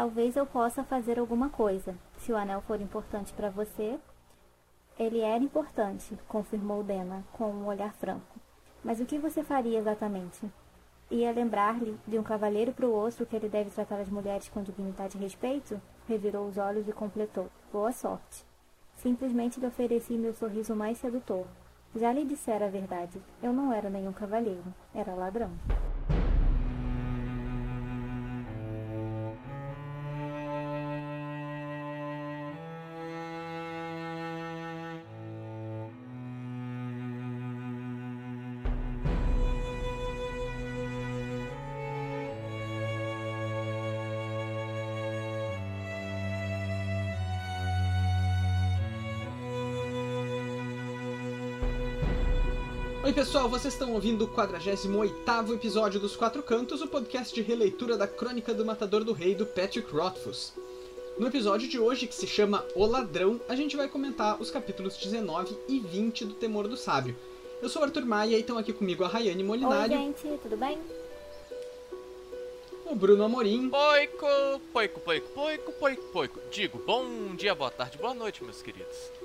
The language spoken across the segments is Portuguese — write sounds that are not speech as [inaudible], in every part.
Talvez eu possa fazer alguma coisa. Se o anel for importante para você. Ele era importante, confirmou Dena, com um olhar franco. Mas o que você faria exatamente? Ia lembrar-lhe de um cavalheiro para o outro que ele deve tratar as mulheres com dignidade e respeito? Revirou os olhos e completou. Boa sorte. Simplesmente lhe ofereci meu sorriso mais sedutor. Já lhe dissera a verdade. Eu não era nenhum cavalheiro. Era ladrão. Pessoal, vocês estão ouvindo o 48º episódio dos Quatro Cantos, o podcast de releitura da Crônica do Matador do Rei do Patrick Rothfuss. No episódio de hoje, que se chama O Ladrão, a gente vai comentar os capítulos 19 e 20 do Temor do Sábio. Eu sou o Arthur Maia e estão aqui comigo a Rayane Molinari. Oi, gente, tudo bem? O Bruno Amorim. Poico, poico, poico, poico, poico, poico. Digo, bom dia, boa tarde, boa noite, meus queridos.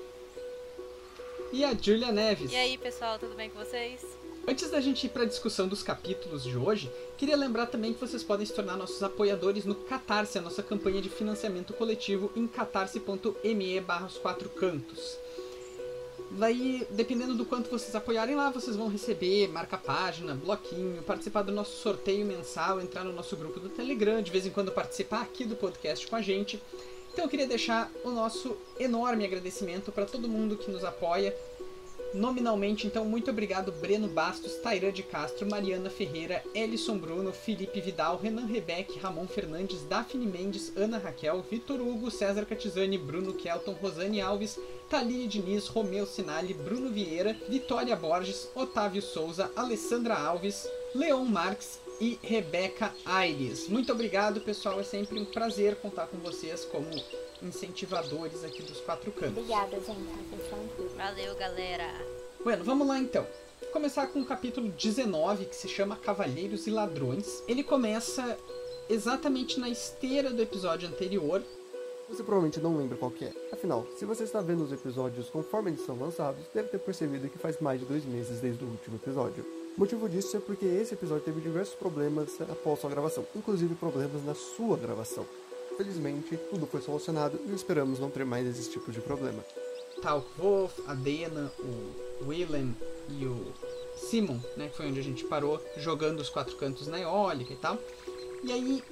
E a Julia Neves. E aí, pessoal, tudo bem com vocês? Antes da gente ir para a discussão dos capítulos de hoje, queria lembrar também que vocês podem se tornar nossos apoiadores no Catarse, a nossa campanha de financiamento coletivo em catarse.me barra os quatro cantos. Daí, dependendo do quanto vocês apoiarem lá, vocês vão receber marca-página, bloquinho, participar do nosso sorteio mensal, entrar no nosso grupo do Telegram, de vez em quando participar aqui do podcast com a gente. Então eu queria deixar o nosso enorme agradecimento para todo mundo que nos apoia. Nominalmente, então, muito obrigado Breno Bastos, Tairã de Castro, Mariana Ferreira, Elison Bruno, Felipe Vidal, Renan Rebeck, Ramon Fernandes, Daphne Mendes, Ana Raquel, Vitor Hugo, César Catizani, Bruno Kelton, Rosane Alves, Taline Diniz, Romeu Sinali, Bruno Vieira, Vitória Borges, Otávio Souza, Alessandra Alves, Leon Marques e Rebeca Aires. Muito obrigado, pessoal. É sempre um prazer contar com vocês como incentivadores aqui dos quatro cantos. Obrigada, gente. Valeu, galera. Bueno, vamos lá então. Vou começar com o capítulo 19, que se chama Cavalheiros e Ladrões. Ele começa exatamente na esteira do episódio anterior. Você provavelmente não lembra qual que é. Afinal, se você está vendo os episódios conforme eles são lançados, deve ter percebido que faz mais de dois meses desde o último episódio. O motivo disso é porque esse episódio teve diversos problemas após sua gravação, inclusive problemas na sua gravação. Felizmente, tudo foi solucionado e esperamos não ter mais esses tipos de problema. Tá o Wolf, a Dena, o Willem e o Simon, né, que foi onde a gente parou, jogando os quatro cantos na eólica e tal. E aí,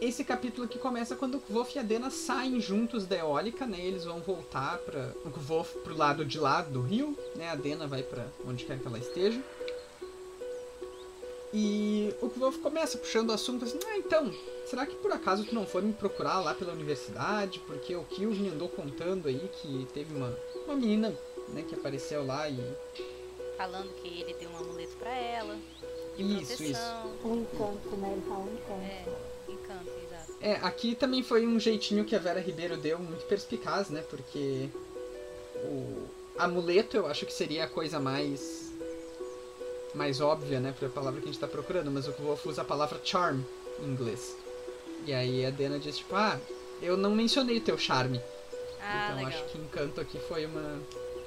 esse capítulo aqui começa quando o Wolf e a Dena saem juntos da eólica, né? Eles vão voltar para o Wolf pro lado de lá do rio, né? A Dena vai para onde quer que ela esteja. E o Wolf começa puxando o assunto assim: "Ah, então, será que por acaso tu não foi me procurar lá pela universidade? Porque o Kilvin andou contando aí que teve uma uma menina, né, que apareceu lá e Falando que ele deu um amuleto pra ela. De Isso, proteção. Um encanto, né? Ele fala um encanto. É, encanto, exato. É, aqui também foi um jeitinho que a Vera Ribeiro deu muito perspicaz, né? Porque o amuleto eu acho que seria a coisa mais mais óbvia, né, para a palavra que a gente tá procurando, mas o Wolf usa a palavra charm em inglês. E aí a Dena diz tipo, ah, eu não mencionei o teu charme. Ah, então legal. acho que encanto aqui foi uma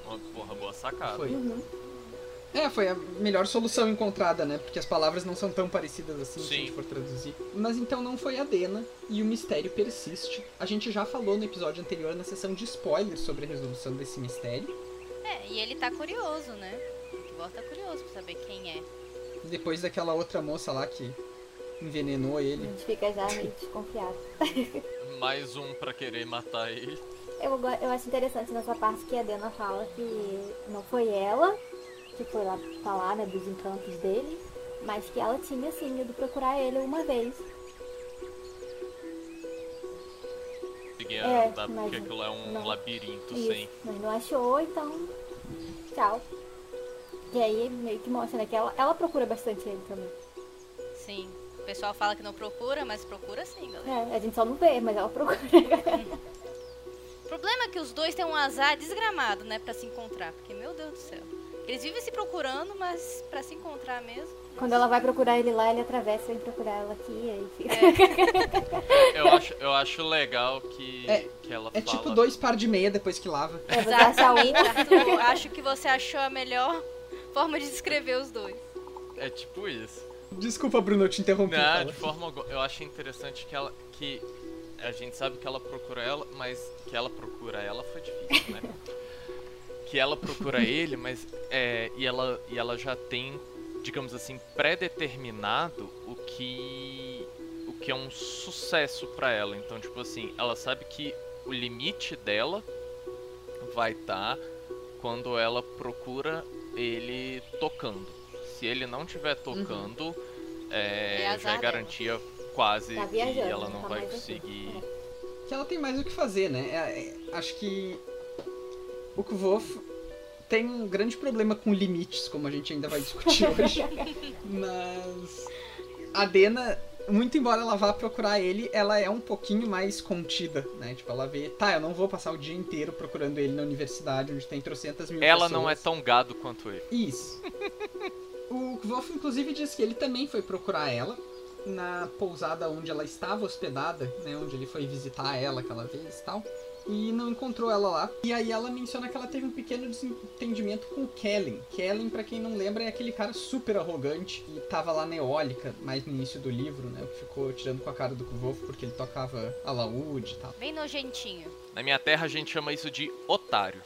Uma porra boa sacada. foi. Uhum. É, foi a melhor solução encontrada, né? Porque as palavras não são tão parecidas assim se a Sim. gente for traduzir. Mas então não foi a Dena e o mistério persiste. A gente já falou no episódio anterior, na sessão de spoilers, sobre a resolução desse mistério. É, e ele tá curioso, né? O Kibor tá curioso pra saber quem é. Depois daquela outra moça lá que envenenou A ele. gente fica já meio desconfiado. [laughs] Mais um pra querer matar ele. Eu, eu acho interessante nessa parte que a Dena fala que não foi ela que foi lá falar, né, dos encantos dele, mas que ela tinha, sim, ido procurar ele uma vez. Conseguia É, andar porque aquilo é um não. labirinto Isso, sem. mas não achou, então tchau. E aí meio que mostra, né, que ela, ela procura bastante ele também. Sim. O pessoal fala que não procura, mas procura sim, galera. É, a gente só não vê, mas ela procura. [laughs] O problema é que os dois têm um azar desgramado, né, pra se encontrar. Porque, meu Deus do céu. Eles vivem se procurando, mas pra se encontrar mesmo. Quando ela vai procurar ele lá, ele atravessa e vem procurar ela aqui. Aí fica... [laughs] Eu acho, eu acho legal que, É- que ela É fala. tipo dois par de meia depois que lava. É, você acha. [laughs] Arthur, acho que você achou a melhor forma de descrever os dois. É tipo isso. Desculpa, Bruno, eu te interrompi. Não, fala. de forma alguma. Eu acho interessante que ela. que a gente sabe que ela procura ela, mas que ela procura ela foi difícil, né? que ela procura [laughs] ele, mas é, e ela e ela já tem, digamos assim, pré-determinado o que o que é um sucesso pra ela. Então, tipo assim, ela sabe que o limite dela vai estar quando ela procura ele tocando. Se ele não estiver tocando, é, É já é dela. garantia quase Tá que viajando, ela não tá vai conseguir. que ela tem mais o que fazer, né? É- é- acho que o Kvof tem um grande problema com limites, como a gente ainda vai discutir [laughs] hoje. Mas a Dena, muito embora ela vá procurar ele, ela é um pouquinho mais contida, né? Tipo, ela vê, tá, eu não vou passar o dia inteiro procurando ele na universidade, onde tem trocentas mil Ela pessoas. não é tão gado quanto ele. Isso. [laughs] o Kvof, inclusive, diz que ele também foi procurar ela na pousada onde ela estava hospedada, né? Onde ele foi visitar ela aquela vez e tal. E não encontrou ela lá. E aí ela menciona que ela teve um pequeno desentendimento com o Kellen. Kellen, pra quem não lembra, é aquele cara super arrogante que tava lá na Eólica, mais no início do livro, né? Que ficou tirando com a cara do Kvof porque ele tocava alaúde e tal. Bem nojentinho. Na minha terra a gente chama isso de otário.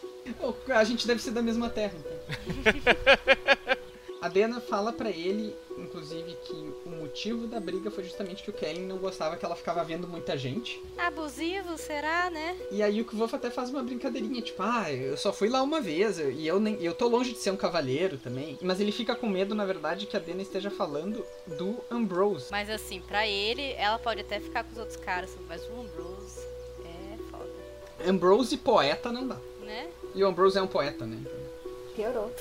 A gente deve ser da mesma terra, então. [laughs] A Dena fala pra ele, inclusive, que o motivo da briga foi justamente que o Kellen não gostava que ela ficava vendo muita gente. Abusivo, será, né? E aí o Kvof até faz uma brincadeirinha, tipo, ah, eu só fui lá uma vez, eu- e eu nem eu tô longe de ser um cavaleiro também. Mas ele fica com medo, na verdade, que a Dena esteja falando do Ambrose. Mas assim, pra ele, ela pode até ficar com os outros caras, mas o Ambrose é foda, Ambrose poeta não dá. né? E o Ambrose é um poeta, né? Piorou.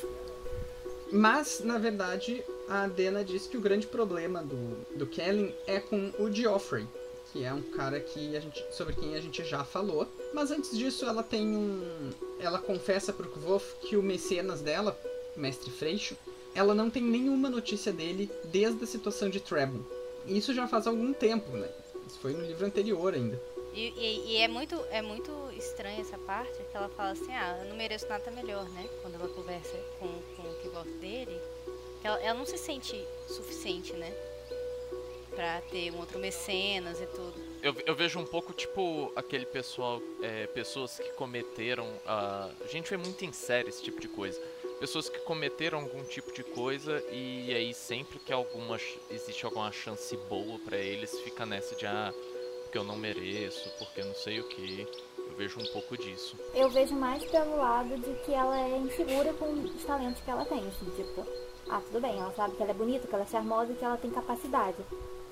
Mas, na verdade, a Dena diz que o grande problema do, do Kellen é com o Geoffrey, que é um cara que a gente, sobre quem a gente já falou. Mas antes disso, ela tem um. Ela confessa pro Kvof que o mecenas dela, o mestre Freixo, ela não tem nenhuma notícia dele desde a situação de Trebon. Isso já faz algum tempo, né? Isso foi no livro anterior ainda. E, e- e é muito é muito estranha essa parte, que ela fala assim, ah, eu não mereço nada melhor, né? Quando ela conversa com, com o que gosta dele. Ela, ela não se sente suficiente, né? Pra ter um outro mecenas e tudo. Eu, eu vejo um pouco tipo aquele pessoal, é, pessoas que cometeram. A a gente vê muito em série esse tipo de coisa. Pessoas que cometeram algum tipo de coisa e aí sempre que alguma existe alguma chance boa pra eles, fica nessa de ah, porque eu não mereço, porque não sei o que. Eu vejo um pouco disso. Eu vejo mais pelo lado de que ela é insegura com os talentos que ela tem. Assim, tipo, ah, tudo bem, ela sabe que ela é bonita, que ela é charmosa e que ela tem capacidade.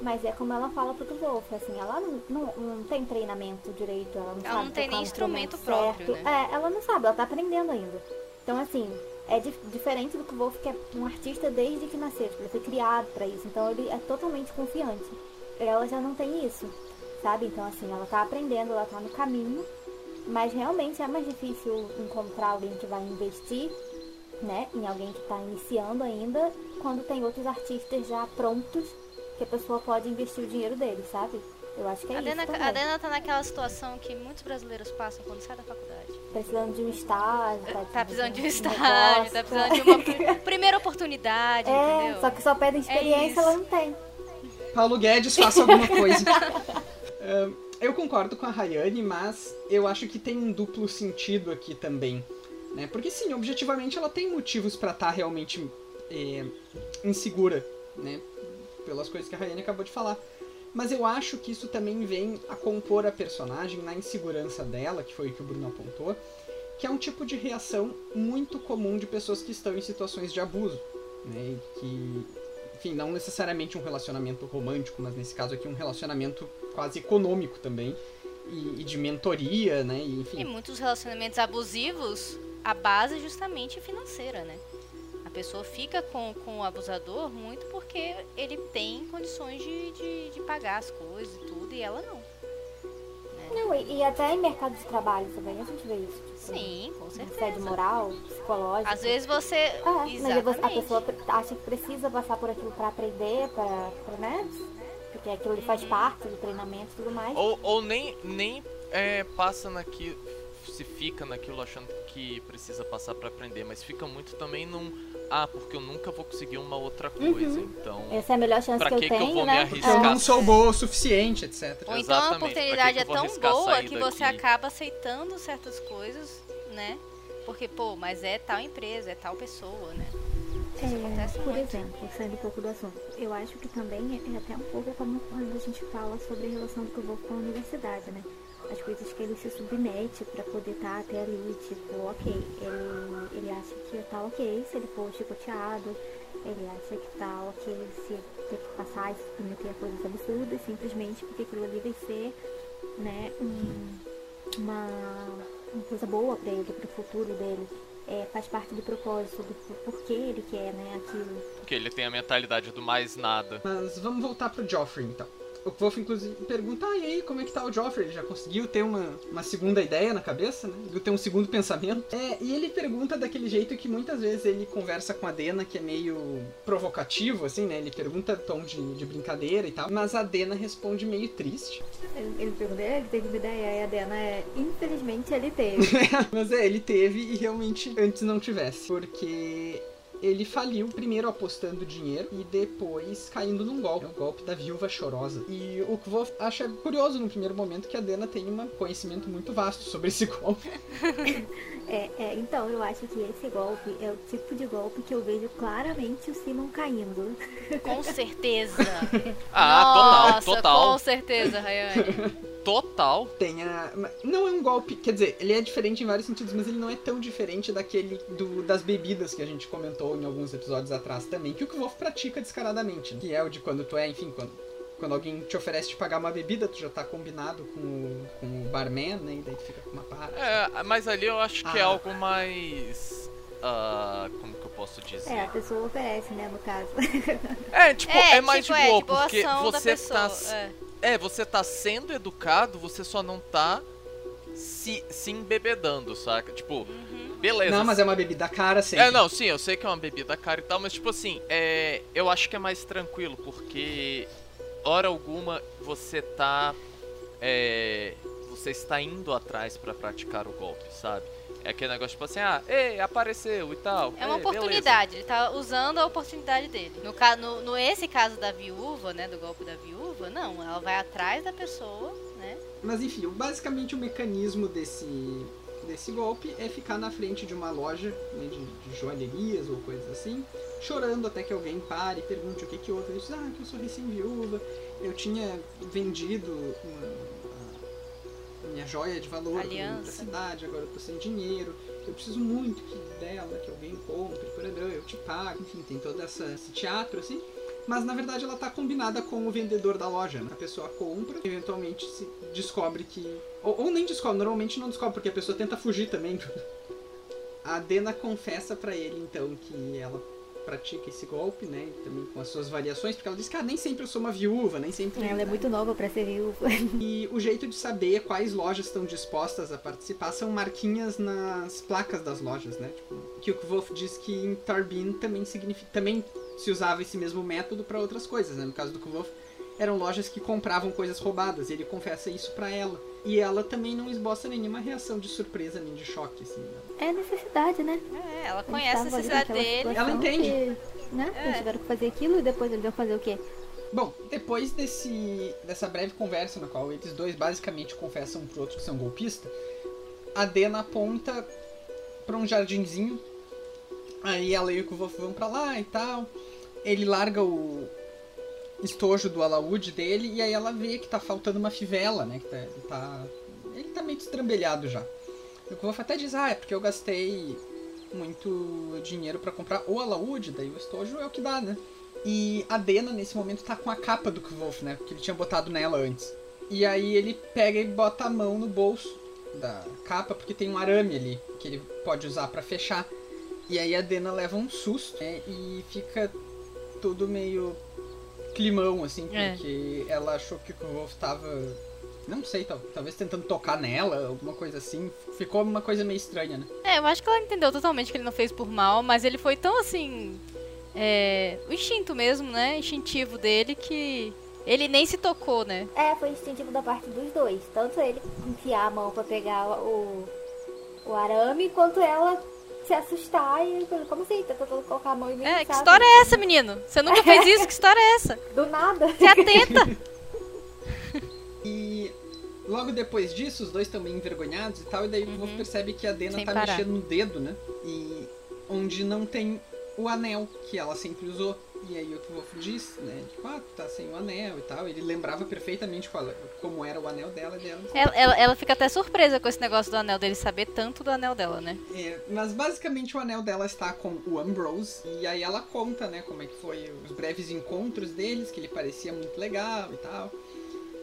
Mas é como ela fala pro Wolf, assim, ela não, não, não tem treinamento direito, ela não Ela sabe não tem nem um instrumento próprio, certo. né? É, ela não sabe, ela tá aprendendo ainda. Então, assim, é dif- diferente do que o Wolf, que é um artista desde que nasceu, tipo, ele foi criado pra isso. Então, ele é totalmente confiante. Ela já não tem isso, sabe? Então, assim, ela tá aprendendo, ela tá no caminho. Mas realmente é mais difícil encontrar alguém que vai investir, né, em alguém que está iniciando ainda, quando tem outros artistas já prontos que a pessoa pode investir o dinheiro dele, sabe? Eu acho que é A isso Dena, também. a Dena tá naquela situação que muitos brasileiros passam quando sai da faculdade. Precisando de um estágio, Tá precisando de um negócio, estágio, tá precisando de uma pri- primeira oportunidade, [laughs] É, entendeu? só que só pedem experiência, isso. ela não tem. Paulo Guedes, faça alguma coisa. Ahn, [laughs] eu concordo com a Rayane, mas eu acho que tem um duplo sentido aqui também. Né? Porque sim, objetivamente ela tem motivos pra estar realmente é, insegura, né? Pelas coisas que a Rayane acabou de falar. Mas eu acho que isso também vem a compor a personagem na insegurança dela, que foi o que o Bruno apontou, que é um tipo de reação muito comum de pessoas que estão em situações de abuso, né? E que, enfim, não necessariamente um relacionamento romântico, mas nesse caso aqui um relacionamento quase econômico também, e, e de mentoria, né? E, E enfim, muitos relacionamentos abusivos, a base é justamente financeira, né? A pessoa fica com, com o abusador muito porque ele tem condições de, de, de pagar as coisas e tudo, e ela não. Não, e e até em mercado de trabalho também a gente vê isso. Tipo, Sim, com certeza. Assédio moral, psicológico. Às vezes você. É, mas a pessoa acha que precisa passar por aquilo pra aprender, pra, pra né? Porque aquilo faz parte do treinamento e tudo mais. Ou, ou nem, nem é, passa naquilo. Se fica naquilo achando que precisa passar pra aprender, mas fica muito também num. Ah, porque eu nunca vou conseguir uma outra coisa, então. Essa é a melhor chance Pra que eu que que eu tenho, vou me né? arriscar? Eu É. não sou boa o suficiente, etc. Ou então a Exatamente, oportunidade que que eu é vou tão boa que você daqui? acaba aceitando certas coisas, né? Porque, pô, mas é tal empresa, é tal pessoa, né? É, por muito. exemplo, saindo um pouco do assunto, eu acho que também é até um pouco como quando a gente fala sobre a relação do Kuvok com a universidade, né? As coisas que ele se submete pra poder estar até ali, tipo, ok, ele, ele acha que tá ok se ele for chicoteado, ele acha que tá ok se ter que passar e se submeter a coisas absurdas, simplesmente porque aquilo ali vai ser, né, um, uma, uma coisa boa pra ele, pro futuro dele. É, faz parte do propósito, do porquê ele quer, né, aquilo. Porque ele tem a mentalidade do mais nada. Mas vamos voltar pro Joffrey, então. O Wolf, inclusive, pergunta, ah, e aí, como é que tá o Joffrey? Ele já conseguiu ter uma, uma segunda ideia na cabeça, né? Conseguiu ter um segundo pensamento. É, e ele pergunta daquele jeito que muitas vezes ele conversa com a Dena, que é meio provocativo, assim, né? Ele pergunta tom de, de brincadeira e tal. Mas a Dena responde meio triste. Ele, ele perguntou, ele teve uma ideia, e a Dena é, infelizmente ele teve. [laughs] Mas é, ele teve e realmente antes não tivesse. Porque ele faliu primeiro apostando dinheiro e depois caindo num golpe. É o golpe da viúva chorosa. E o Kvolf acha curioso no primeiro momento que a Dena tem um conhecimento muito vasto sobre esse golpe. [laughs] É, é, então, eu acho que esse golpe é o tipo de golpe que eu vejo claramente o Simon caindo. Com certeza. [laughs] Ah, Nossa, total, total. Com certeza, Rayane. [laughs] Total. Tem a... Não é um golpe, quer dizer, ele é diferente em vários sentidos, mas ele não é tão diferente daquele do, das bebidas que a gente comentou em alguns episódios atrás também, que o Kvolf pratica descaradamente, né? que é o de quando tu é, enfim, quando, quando alguém te oferece te pagar uma bebida, tu já tá combinado com o, com o barman, né, e daí tu fica com uma parte. É, mas ali eu acho que é Ah. algo mais. ah, como que eu posso dizer? É, a pessoa oferece, né, no caso. É, tipo, é, mais tipo, de boa, é, tipo, a porque você pessoa. tá. é. É, você tá sendo educado, você só não tá se, se embebedando, saca? Tipo, beleza. Não, mas é uma bebida cara sempre. É, não, sim, eu sei que é uma bebida cara e tal, mas tipo assim, é, eu acho que é mais tranquilo, porque hora alguma você tá. É, você está indo atrás pra praticar o golpe, sabe? É aquele negócio tipo assim, ah, ei, apareceu e tal. É uma ei, beleza. oportunidade, ele tá usando a oportunidade dele. No, ca- no, no esse caso da viúva, né, do golpe da viúva, não, ela vai atrás da pessoa, né? Mas enfim, basicamente o mecanismo desse, desse golpe é ficar na frente de uma loja né, de, de joalherias ou coisas assim, chorando até que alguém pare e pergunte o que que houve. Ele diz, ah, que eu sou recém-viúva, eu tinha vendido uma- minha joia de valor pra Aliança. cidade, agora eu tô sem dinheiro, eu preciso muito que dela, que alguém compre, eu te pago, enfim, tem todo essa, esse teatro assim. Mas na verdade ela tá combinada com o vendedor da loja, né? A pessoa compra, eventualmente se descobre que. Ou, ou nem descobre, normalmente não descobre, porque a pessoa tenta fugir também. [laughs] A Dena confessa pra ele então que ela pratica esse golpe, né? Também com as suas variações, porque ela diz que ah, nem sempre eu sou uma viúva, nem sempre. Ela é muito nova pra ser viúva. E o jeito de saber quais lojas estão dispostas a participar são marquinhas nas placas das lojas, né? Tipo, que o Kvolf diz que em Tarbin também significa também se usava esse mesmo método para outras coisas, né? No caso do Kvolf, eram lojas que compravam coisas roubadas, e ele confessa isso pra ela. E ela também não esboça nenhuma reação de surpresa nem de choque, assim. né? É necessidade, né? É, ela conhece a necessidade dele. Ela entende. que, né? É. Eles tiveram que fazer aquilo e depois eles vão fazer o quê? Bom, depois desse, dessa breve conversa na qual eles dois basicamente confessam um pro outro que são golpistas, a Dena aponta pra um jardinzinho. Aí ela e o Kvolf vão pra lá e tal. Ele larga o estojo do alaúde dele e aí ela vê que tá faltando uma fivela, né? Que tá, tá. Ele tá meio destrambelhado já. O Kvolf até diz, ah, é porque eu gastei muito dinheiro pra comprar o alaúde, daí o estojo é o que dá, né? E a Dena, nesse momento, tá com a capa do Kvolf, né? Que ele tinha botado nela antes. E aí ele pega e bota a mão no bolso da capa, porque tem um arame ali que ele pode usar pra fechar. E aí a Dena leva um susto, né? E fica tudo meio climão, assim, É. porque ela achou que o Kvolf tava Não sei, tal- talvez tentando tocar nela, alguma coisa assim. Ficou uma coisa meio estranha, né? É, eu acho que ela entendeu totalmente que ele não fez por mal, mas ele foi tão assim. É, o instinto mesmo, né? Instintivo dele que. Ele nem se tocou, né? É, foi instintivo da parte dos dois. Tanto ele enfiar a mão pra pegar o, o arame, quanto ela se assustar e como assim? Tá tentando colocar a mão em mim, É, que história é essa, menino? Você nunca fez isso? Que história é essa? [laughs] Do nada. Se atenta! [laughs] E logo depois disso, os dois também envergonhados e tal, e daí o Wolf percebe que a Dena Uhum. Sem tá parar. mexendo no dedo, né? E onde não tem o anel que ela sempre usou. E aí o Wolf diz, né? Tipo, ah, tá sem o anel e tal. Ele lembrava perfeitamente qual- como era o anel dela e dela. Ela, ela, ela fica até surpresa com esse negócio do anel dele saber tanto do anel dela, né? É, mas basicamente o anel dela está com o Ambrose. E aí ela conta, né, como é que foi os breves encontros deles, que ele parecia muito legal e tal.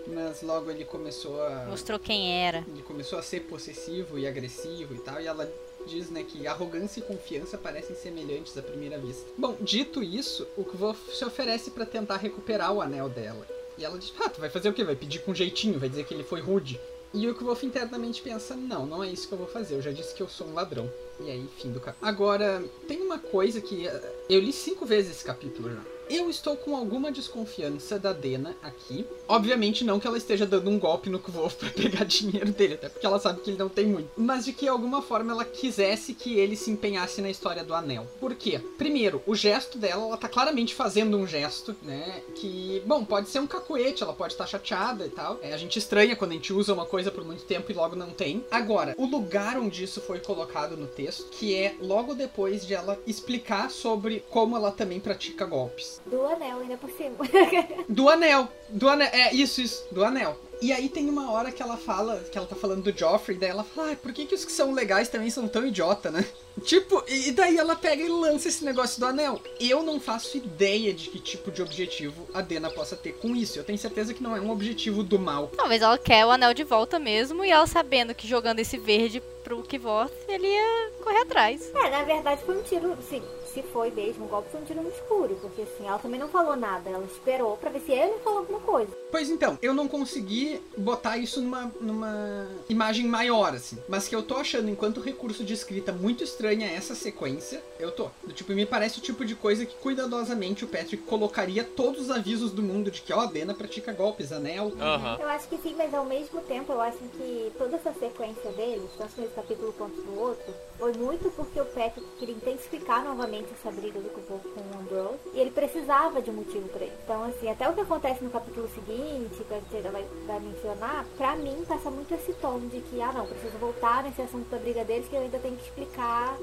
Mas logo ele começou a. Mostrou quem era. Ele começou a ser possessivo e agressivo e tal, e ela diz, né, que arrogância e confiança parecem semelhantes à primeira vista. Bom, dito isso, o Kvolf se oferece pra tentar recuperar o anel dela. E ela diz, ah, tu vai fazer o quê? Vai pedir com jeitinho, vai dizer que ele foi rude. E o Kvolf internamente pensa, não, não é isso que eu vou fazer, eu já disse que eu sou um ladrão. E aí, fim do capítulo. Agora, tem uma coisa que... eh, Eu li cinco vezes esse capítulo já. Eu estou com alguma desconfiança da Dena aqui. Obviamente não que ela esteja dando um golpe no Kvolf [laughs] pra pegar dinheiro dele, até porque ela sabe que ele não tem muito. Mas de que de alguma forma ela quisesse que ele se empenhasse na história do anel. Por quê? Primeiro, o gesto dela, ela tá claramente fazendo um gesto, né? Que, bom, pode ser um cacuete, ela pode estar chateada e tal. É, a gente estranha quando a gente usa uma coisa por muito tempo e logo não tem. Agora, o lugar onde isso foi colocado no texto, que é logo depois de ela explicar sobre como ela também pratica golpes. Do anel ainda por cima. [laughs] Do anel. Do anel. É, isso, isso. Do anel. E aí tem uma hora que ela fala, que ela tá falando do Joffrey, daí ela fala, ah, por que, que os que são legais também são tão idiota, né? Tipo, e daí ela pega e lança esse negócio do anel. Eu não faço ideia de que tipo de objetivo a Dena possa ter com isso. Eu tenho certeza que não é um objetivo do mal. Talvez ela quer o anel de volta mesmo e ela sabendo que jogando esse verde pro Kivort, ele ia correr atrás. É, na verdade foi um tiro, sim, se foi mesmo um golpe, foi um tiro no escuro, porque assim, ela também não falou nada, ela esperou pra ver se ele falou alguma coisa. Pois então, eu não consegui botar isso numa, numa imagem maior, assim. Mas que eu tô achando, enquanto recurso de escrita muito estranha essa sequência, eu tô. Do tipo, me parece o tipo de coisa que cuidadosamente o Patrick colocaria todos os avisos do mundo de que, ó, a Dena pratica golpes, anel. Aham. Eu acho que sim, mas ao mesmo tempo eu acho que toda essa sequência deles, tanto nesse capítulo quanto no outro, foi muito porque o Patrick queria intensificar novamente essa briga do Kuvok com o Ambrose, e ele precisava de um motivo pra isso. Então, assim, até o que acontece no capítulo seguinte, que a gente ainda vai, vai mencionar, pra mim passa muito esse tom de que, ah não, preciso voltar nesse assunto da briga deles, que eu ainda tenho que explicar.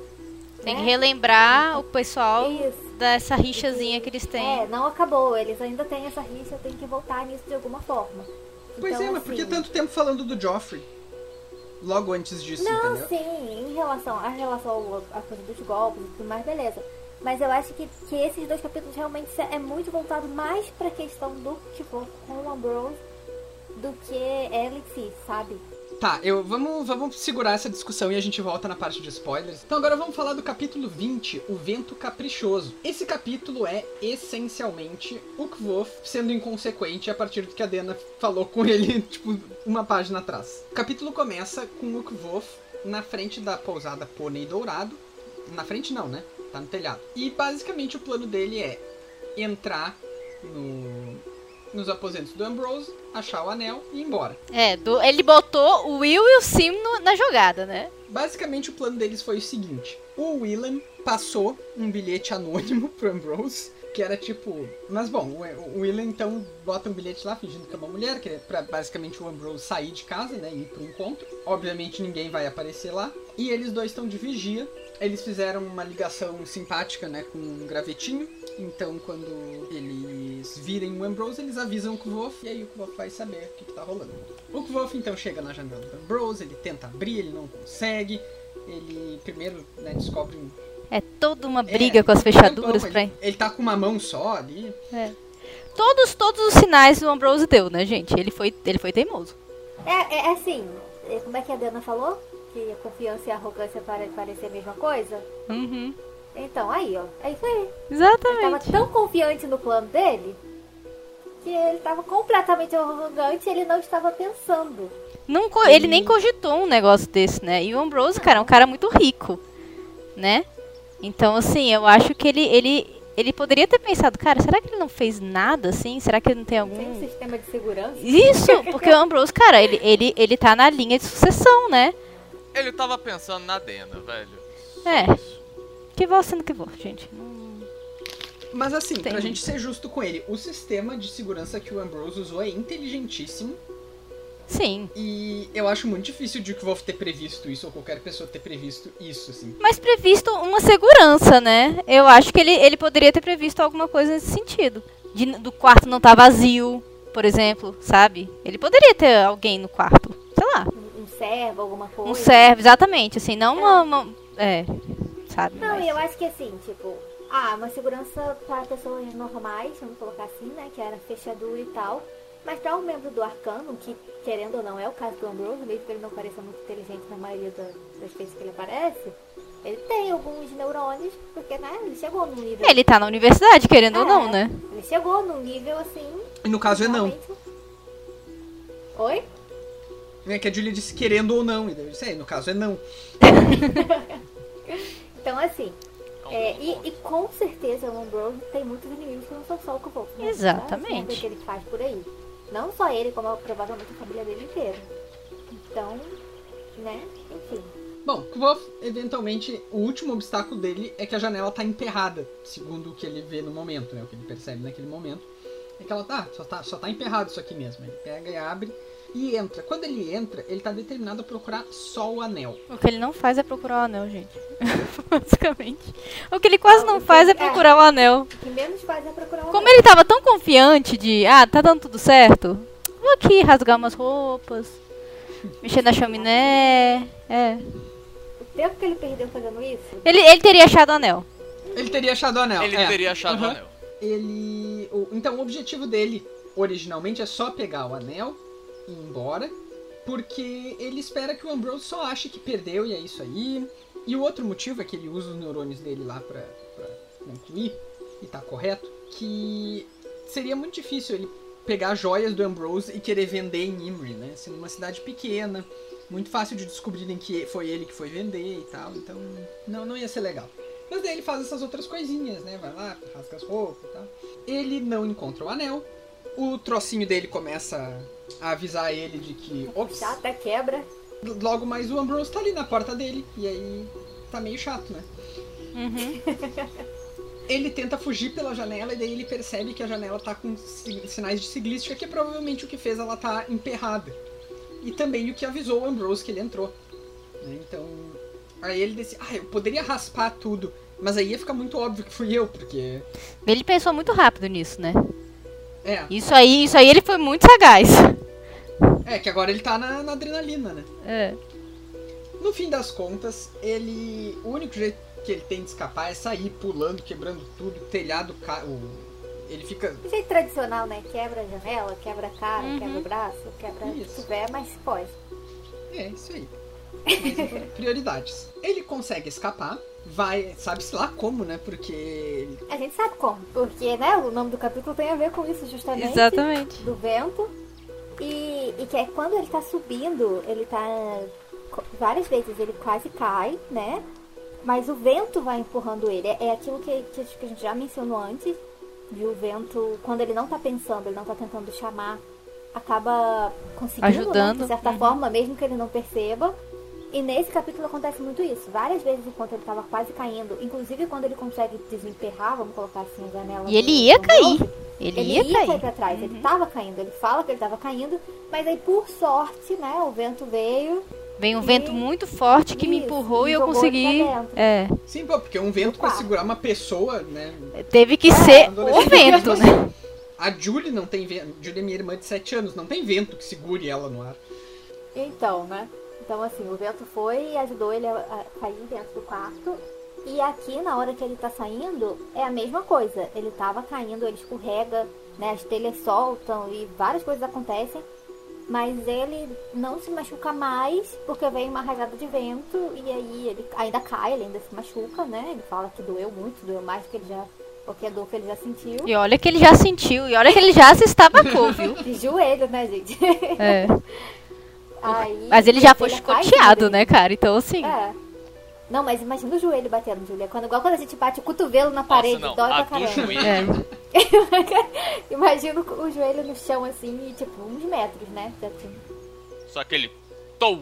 Tem né? que relembrar o pessoal Isso. dessa rixazinha que eles têm. É, não acabou, eles ainda têm essa rixa, tenho que voltar nisso de alguma forma. Pois Então, é, mas por que assim, tanto tempo falando do Joffrey? Logo antes disso, Não, entendeu? sim, em relação a relação ao- à coisa dos golpes e tudo mais, beleza. Mas eu acho que, que esses dois capítulos realmente é muito voltado mais pra questão do que for com o Ambrose do que ela em si, sabe? Tá, eu, vamos, vamos segurar essa discussão e a gente volta na parte de spoilers. Então agora vamos falar do capítulo 20, O Vento Caprichoso. Esse capítulo é essencialmente o Kvof sendo inconsequente a partir do que a Dena falou com ele, [laughs] tipo, uma página atrás. O capítulo começa com o Kvof na frente da pousada Pônei Dourado. Na frente não, né? Tá no telhado. E basicamente o plano dele é entrar no, nos aposentos do Ambrose, achar o anel e ir embora. É, do- ele botou o Will e o Sim no- na jogada, né? Basicamente, o plano deles foi o seguinte: o Willem passou um bilhete anônimo [laughs] pro Ambrose, que era tipo. Mas bom, o, Willem então bota um bilhete lá fingindo que é uma mulher, que é pra basicamente o Ambrose sair de casa, né? Ir pro encontro. Obviamente ninguém vai aparecer lá. E eles dois estão de vigia. Eles fizeram uma ligação simpática, né, com um gravetinho. Então, quando eles virem o Ambrose, eles avisam o Kvof e aí o Kvof vai saber o que, que tá rolando. O Kvof então chega na janela do Ambrose, ele tenta abrir, ele não consegue. Ele primeiro né, descobre um. É toda uma briga É, com as fechaduras tampão, pra. ele, ele tá com uma mão só ali. Todos, todos os sinais o Ambrose deu, né, gente? Ele foi, ele foi teimoso. É, é assim, é, como é que a Dana falou? Que a confiança e a arrogância parecem parecer a mesma coisa? Uhum. Então, aí, ó, é isso aí. Ele tava Exatamente. tão confiante no plano dele que ele estava completamente arrogante e ele não estava pensando. Não, ele nem cogitou um negócio desse, né? E o Ambrose, cara, é um cara muito rico, né? Então, assim, eu acho que ele, ele, ele poderia ter pensado, cara, será que ele não fez nada, assim? Será que ele não tem algum... Tem um sistema de segurança. Isso, [laughs] porque o Ambrose, cara, ele, ele, ele tá na linha de sucessão, né? Ele tava pensando na Dena, velho. É. Que vou sendo que vou, gente. Mas assim, pra Entendi. gente ser justo com ele, o sistema de segurança que o Ambrose usou é inteligentíssimo. Sim. E eu acho muito difícil o Duke Wolf ter previsto isso, ou qualquer pessoa ter previsto isso, assim. Mas previsto uma segurança, né? Eu acho que ele, ele poderia ter previsto alguma coisa nesse sentido. De, do quarto não tá vazio, por exemplo, sabe? Ele poderia ter alguém no quarto. Sei lá. Um, um servo, alguma coisa. Um servo, exatamente. Assim, não uma. uma- é. Sabe? Não, mas- e eu acho que assim, tipo, ah, uma segurança para pessoas normais, vamos colocar assim, né? Que era fechadura e tal. Mas para um membro do Arcano, que querendo ou não é o caso do Ambrose, mesmo que ele não pareça muito inteligente na maioria da- das vezes que ele aparece, ele tem alguns neurônios, porque né, ele chegou num nível. Ele tá na universidade, querendo ou não, É, né? Ele chegou num nível assim. E no caso é não. realmente- Oi? É que a Julia disse querendo ou não, e daí eu disse, é, no caso é não. [laughs] Então assim, É É, e, e com certeza o Ambrose tem muitos inimigos que não são só o Cobalt. Né? Exatamente. Merdas que ele faz por aí. Não só ele, como provavelmente a família dele inteira. Então, né? Enfim. Bom, Kvolf, eventualmente, o último obstáculo dele é que a janela tá emperrada, segundo o que ele vê no momento, né? O que ele percebe naquele momento. É que ela tá, só tá, só tá emperrado isso aqui mesmo. Ele pega e abre e entra. Quando ele entra, ele tá determinado a procurar só o anel. O que ele não faz é procurar o anel, gente. [laughs] Basicamente. O que ele quase não Não, faz é é. procurar o anel. O que menos faz é procurar um Como ele tava tão confiante de, ah, tá dando tudo certo, vou aqui rasgar umas roupas, [laughs] mexer na chaminé. É. O tempo que ele perdeu fazendo isso, Ele, ele teria achado o anel. Ele teria achado o anel. Ele é. teria achado o Aham. anel. Ele. o- então o objetivo dele, originalmente, é só pegar o anel ir embora. Porque ele espera que o Ambrose só ache que perdeu e é isso aí. E o outro motivo é que ele usa os neurônios dele lá pra, pra concluir, e tá correto, que seria muito difícil ele pegar joias do Ambrose e querer vender em Imri, né? Sendo uma cidade pequena, muito fácil de descobrirem que foi ele que foi vender e tal, então não, não ia ser legal. Mas daí ele faz essas outras coisinhas, né? Vai lá, rasga as roupas e tal. Ele não encontra o anel. O trocinho dele começa a avisar ele de que. Ops, já até quebra. logo mais o Ambrose tá ali na porta dele. E aí tá meio chato, né? Uhum. [laughs] Ele tenta fugir pela janela e daí ele percebe que a janela tá com si- sinais de siglística, que é provavelmente o que fez ela tá emperrada. E também o que avisou o Ambrose que ele entrou. né? Então. Aí ele disse, ah, eu poderia raspar tudo. Mas aí ia ficar muito óbvio que fui eu, porque. Ele pensou muito rápido nisso, né? É, Isso aí, isso aí ele foi muito sagaz. é que agora ele tá na, na adrenalina, né? É. No fim das contas, ele. O único jeito que ele tem de escapar é sair pulando, quebrando tudo, o telhado. Ca... O... Ele fica. Do jeito tradicional, né? Quebra a janela, quebra a cara, Uhum. quebra o braço, quebra o que tiver, mas pode. É, isso aí. Mas, prioridades. Ele consegue escapar, vai, sabe-se lá como, né? Porque. A gente sabe como. Porque, né, o nome do capítulo tem a ver com isso justamente. Exatamente. do vento. E, e que é quando ele tá subindo, ele tá. Várias vezes ele quase cai, né? Mas o vento vai empurrando ele. É, é aquilo que, que a gente já mencionou antes. De o vento, quando ele não tá pensando, ele não tá tentando chamar, acaba conseguindo, Ajudando. Né, de certa Uhum. forma, mesmo que ele não perceba. E nesse capítulo acontece muito isso. Várias vezes enquanto ele tava quase caindo, inclusive quando ele consegue desemperrar, vamos colocar assim, a janela. E ele ia cair. Wolf, Ele, ele ia ia cair. cair pra trás, ele tava caindo, ele fala que ele tava caindo, mas aí por sorte, né, o vento veio. Vem um E- vento muito forte que me Isso, empurrou e eu consegui. É. Sim, pô, porque um vento pra quarto. segurar uma pessoa, né? Teve que É, ser o vento, né? A Julie não tem vento. Julie é minha irmã de 7 anos, não tem vento que segure ela no ar. Então, né? Então assim, o vento foi e ajudou ele a, cair dentro do quarto. E aqui, na hora que ele tá saindo, é a mesma coisa. Ele tava caindo, ele escorrega, né? As telhas soltam e várias coisas acontecem. Mas ele não se machuca mais porque vem uma rajada de vento e aí ele ainda cai, ele ainda se machuca, né? Ele fala que doeu muito, doeu mais do que ele já Porque a dor que ele já sentiu. E olha que ele já sentiu, e olha que ele já se estabacou, viu? [laughs] De joelho, né, gente? É. [laughs] Aí, Mas ele já foi chicoteado, né, cara? Então, assim. É. Não, mas imagina o joelho batendo, Julia. Quando, igual quando a gente bate o cotovelo na parede, Nossa, não. dói A pra caramba. joelho. É. [laughs] Imagina o joelho no chão assim, e, tipo, uns metros, né? Já tinha. Só aquele. Tou!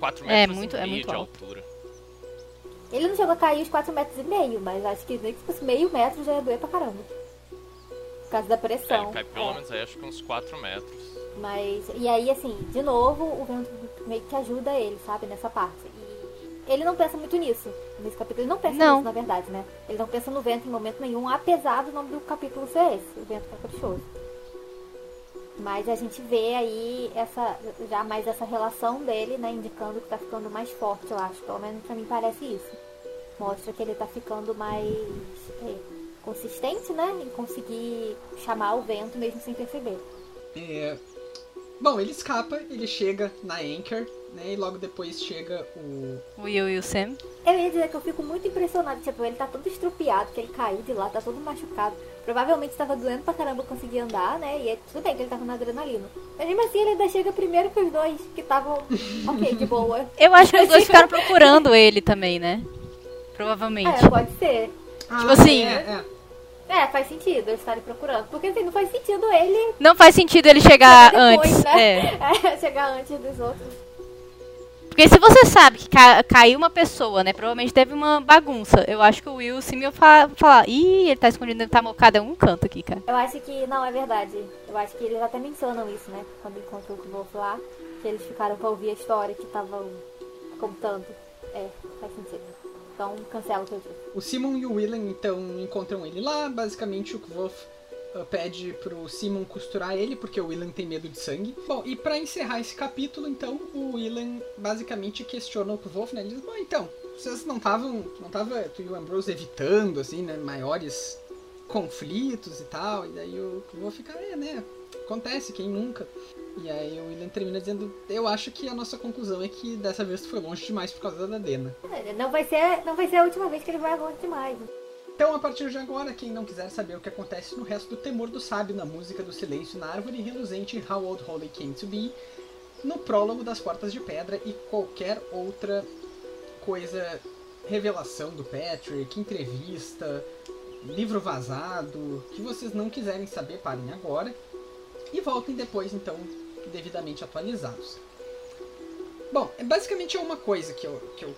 4 É, metros muito- e é meio muito de alto. altura. Ele não chegou a cair os 4 metros e meio, mas acho que nem que fosse meio metro já ia doer pra caramba. Por causa da É, pressão. ele cai pelo É. menos aí, acho que uns 4 metros. Mas, e aí, assim, de novo, o vento meio que ajuda ele, sabe, nessa parte. E ele não pensa muito nisso. Nesse capítulo, ele não pensa Não. nisso, na verdade, né? Ele não pensa no vento em momento nenhum, apesar do nome do capítulo ser esse, o vento caprichoso. Mas a gente vê aí essa, já mais essa relação dele, né, indicando que tá ficando mais forte, eu acho. Pelo menos pra mim parece isso. Mostra que ele tá ficando mais é, consistente, né, em conseguir chamar o vento mesmo sem perceber. É, Bom, ele escapa, ele chega na Anchor, né? E logo depois chega o. O Will e o Sam. Eu ia dizer que eu fico muito impressionada. Tipo, ele tá todo estrupiado, que ele caiu de lá, tá todo machucado. Provavelmente estava doendo pra caramba conseguir andar, né? E é tudo bem que ele tava na adrenalina. Mas mesmo assim, ele ainda chega primeiro que os dois, que estavam [laughs] ok, de boa. Eu acho que os dois [laughs] ficaram procurando ele também, né? Provavelmente. É, pode ser. Ah, assim, É, é. É, faz sentido eles estarem procurando. Porque assim, não faz sentido ele Não faz sentido ele chegar depois, antes. né? É. [laughs] É, chegar antes dos outros. Porque se você sabe que ca- caiu uma pessoa, né? Provavelmente teve uma bagunça. Eu acho que o Will, se me fa falar, ih, ele tá escondido, ele tá mocado em um canto aqui, cara. Eu acho que, não, é verdade. Eu acho que eles até mencionam isso, né? Quando encontram o Wolf lá. Que eles ficaram pra ouvir a história que estavam contando. É, faz sentido. Então, cancela o que eu disse. O Simon e o Willen então encontram ele lá. Basicamente, o Kvof uh, pede pro Simon costurar ele, porque o Willen tem medo de sangue. Bom, e pra encerrar esse capítulo, então, o Willen basicamente questiona o Kvof, né? Ele diz: Bom, então, vocês não estavam. Não tava tu e o Ambrose evitando, assim, né? Maiores conflitos e tal. E daí o Kvof fica: É, né? Acontece, quem nunca? E aí o Willen termina dizendo: Eu acho que a nossa conclusão é que dessa vez tu foi longe demais por causa da Dena. Não vai, ser, não vai ser a última vez que ele vai longe demais. Então, a partir de agora, quem não quiser saber o que acontece no resto do Temor do Sábio, na música do Silêncio na Árvore Reluzente How Old Holy Came to Be, no prólogo das Portas de Pedra e qualquer outra coisa, revelação do Patrick, entrevista, livro vazado, que vocês não quiserem saber, parem agora e voltem depois, então, devidamente atualizados. Bom, é basicamente é uma coisa que eu, que eu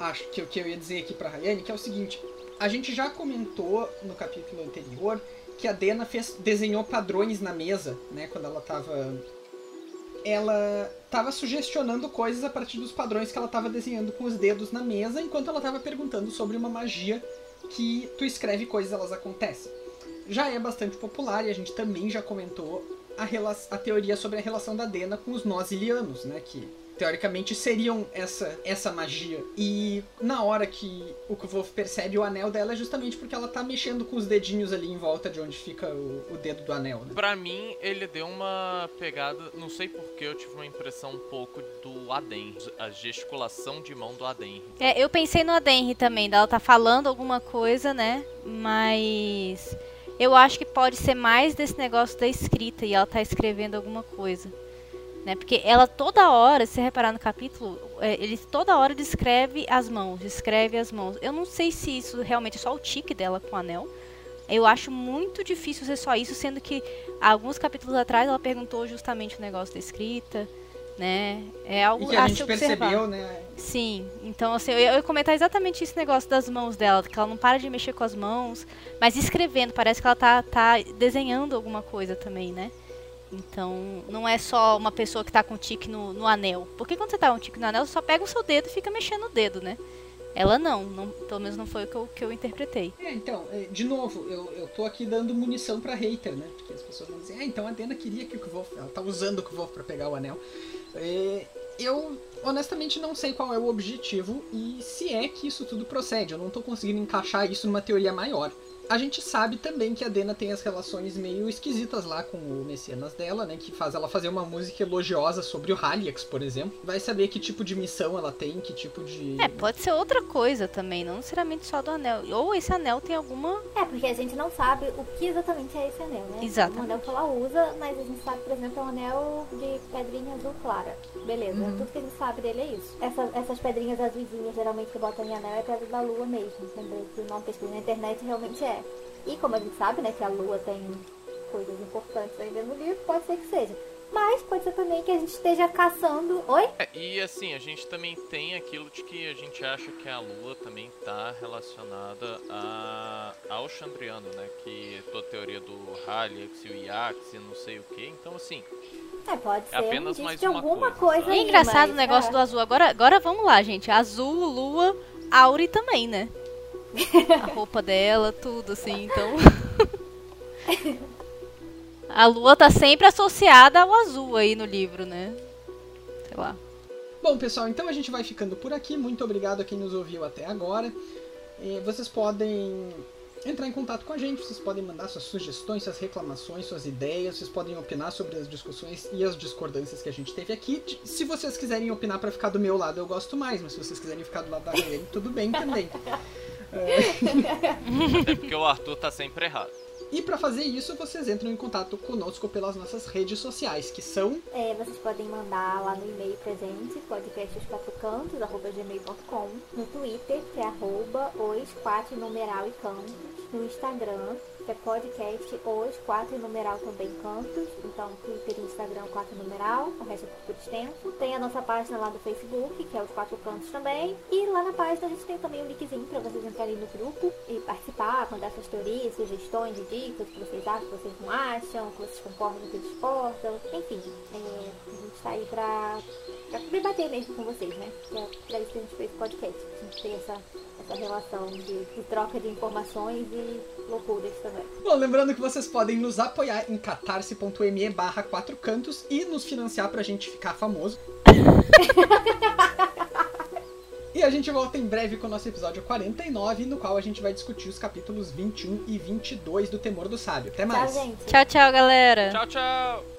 acho que eu, que eu ia dizer aqui pra Rayane, que é o seguinte: a gente já comentou no capítulo anterior que a Dena fez, desenhou padrões na mesa, né? Quando ela tava. Ela tava sugestionando coisas a partir dos padrões que ela tava desenhando com os dedos na mesa, enquanto ela tava perguntando sobre uma magia que tu escreve coisas elas acontecem. Já é bastante popular e a gente também já comentou a, a teoria sobre a relação da Dena com os nós ilianos, né? Que teoricamente seriam essa, essa magia. E na hora que o Kvolf percebe o anel dela é justamente porque ela tá mexendo com os dedinhos ali em volta de onde fica o, o dedo do anel, né? Pra mim, ele deu uma pegada. Não sei porque eu tive uma impressão um pouco do Aden. A gesticulação de mão do Aden. É, eu pensei no Adenri também, dela tá falando alguma coisa, né? Mas eu acho que pode ser mais desse negócio da escrita e ela tá escrevendo alguma coisa. Né? Porque ela toda hora, se reparar no capítulo, é, ele toda hora descreve as mãos, descreve as mãos. Eu não sei se isso realmente é só o tique dela com o anel. Eu acho muito difícil ser só isso, sendo que alguns capítulos atrás ela perguntou justamente o negócio da escrita, né? É algo E que a, a gente percebeu, né? Sim, então assim, eu ia comentar exatamente esse negócio das mãos dela, que ela não para de mexer com as mãos, mas escrevendo, parece que ela tá, tá desenhando alguma coisa também, né? Então, não é só uma pessoa que tá com tique no, no anel. Porque quando você tá com um tique no anel, você só pega o seu dedo e fica mexendo o dedo, né? Ela não, não pelo menos não foi o que eu, que eu interpretei. É, então, é, de novo, eu, eu tô aqui dando munição pra hater, né? Porque as pessoas vão dizer, ah, então a Dena queria que o Kvolf, ela tá usando o Kvolf pra pegar o anel. É, eu, honestamente, não sei qual é o objetivo e se é que isso tudo procede. Eu não tô conseguindo encaixar isso numa teoria maior. A gente sabe também que a Dena tem as relações meio esquisitas lá com o mecenas dela, né? Que faz ela fazer uma música elogiosa sobre o Haliax, por exemplo. Vai saber que tipo de missão ela tem, que tipo de. É, pode ser outra coisa também, não necessariamente só do anel. Ou esse anel tem alguma. É, porque a gente não sabe o que exatamente é esse anel, né? Exatamente. O anel que ela usa, mas a gente sabe, por exemplo, é um anel de pedrinha azul clara. Beleza, tudo que a gente sabe dele é isso. Essa- essas pedrinhas azuisinhas, geralmente que botam em anel, é pedra da lua mesmo. Lembrei que não pesquisei na internet realmente é. E como a gente sabe, né, que a lua tem coisas importantes aí dentro do livro, pode ser que seja. Mas pode ser também que a gente esteja caçando. Oi? É, e assim, a gente também tem aquilo de que a gente acha que a Lua também tá relacionada a, ao Chandriano, né? Que é toda a teoria do Haliax e o Iax e não sei o que. Então, assim, É, pode É ser apenas mais de uma alguma coisa, coisa. é engraçado o mas, negócio é. do azul. Agora, agora vamos lá, gente. Azul, lua, Auri também, né? A roupa dela, tudo assim, então. [laughs] A lua tá sempre associada ao azul aí no livro, né? Sei lá. Bom, pessoal, então a gente vai ficando por aqui. Muito obrigado a quem nos ouviu até agora. Vocês podem entrar em contato com a gente, vocês podem mandar suas sugestões, suas reclamações, suas ideias, vocês podem opinar sobre as discussões e as discordâncias que a gente teve aqui. Se vocês quiserem opinar pra ficar do meu lado, eu gosto mais, mas se vocês quiserem ficar do lado da Raeli, tudo bem também. [laughs] até porque o Arthur tá sempre errado. E pra fazer isso, vocês entram em contato conosco pelas nossas redes sociais, que são É, vocês podem mandar lá no e-mail presente, podcastosquatrocântos.gmail.com, no Twitter, que é arroba os quatro numeral e cantos, no Instagram, é podcast os quatro e numeral também cantos, então Twitter e Instagram quatro numeral, o resto é por extenso. Tem a nossa página lá do Facebook, que é os quatro cantos também, e lá na página a gente tem também um linkzinho pra vocês entrarem no grupo e participar, mandar suas teorias, sugestões e dicas, que vocês acham, que vocês não acham, que vocês concordam, o que discordam, enfim, é, a gente tá aí pra debater mesmo com vocês, né? Que é pra isso que a gente fez o podcast, a gente tem essa, essa relação de, de troca de informações e loucuras também. Bom, lembrando que vocês podem nos apoiar em catarse.me barra quatro cantos e nos financiar pra gente ficar famoso. [laughs] e a gente volta em breve com o nosso episódio 49, no qual a gente vai discutir os capítulos 21 e 22 do Temor do Sábio. Até mais! Tchau, gente! Tchau, tchau, galera. Tchau, tchau!